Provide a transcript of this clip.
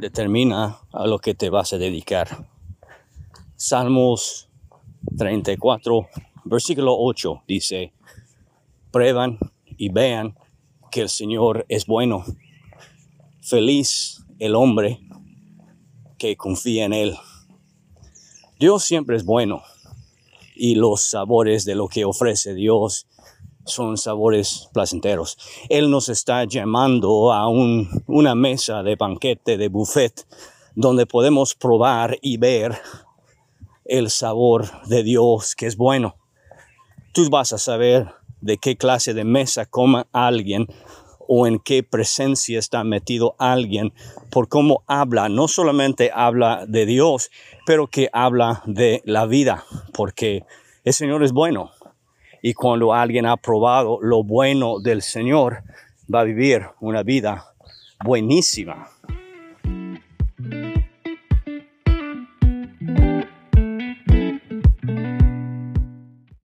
determina a lo que te vas a dedicar. Salmos 34, versículo 8 dice, prueban y vean que el Señor es bueno. Feliz el hombre que confía en Él. Dios siempre es bueno y los sabores de lo que ofrece Dios son sabores placenteros. Él nos está llamando a una mesa de banquete, de buffet, donde podemos probar y ver el sabor de Dios que es bueno. Tú vas a saber de qué clase de mesa coma alguien o en qué presencia está metido alguien por cómo habla. No solamente habla de Dios, pero que habla de la vida, porque el Señor es bueno. Y cuando alguien ha probado lo bueno del Señor, va a vivir una vida buenísima.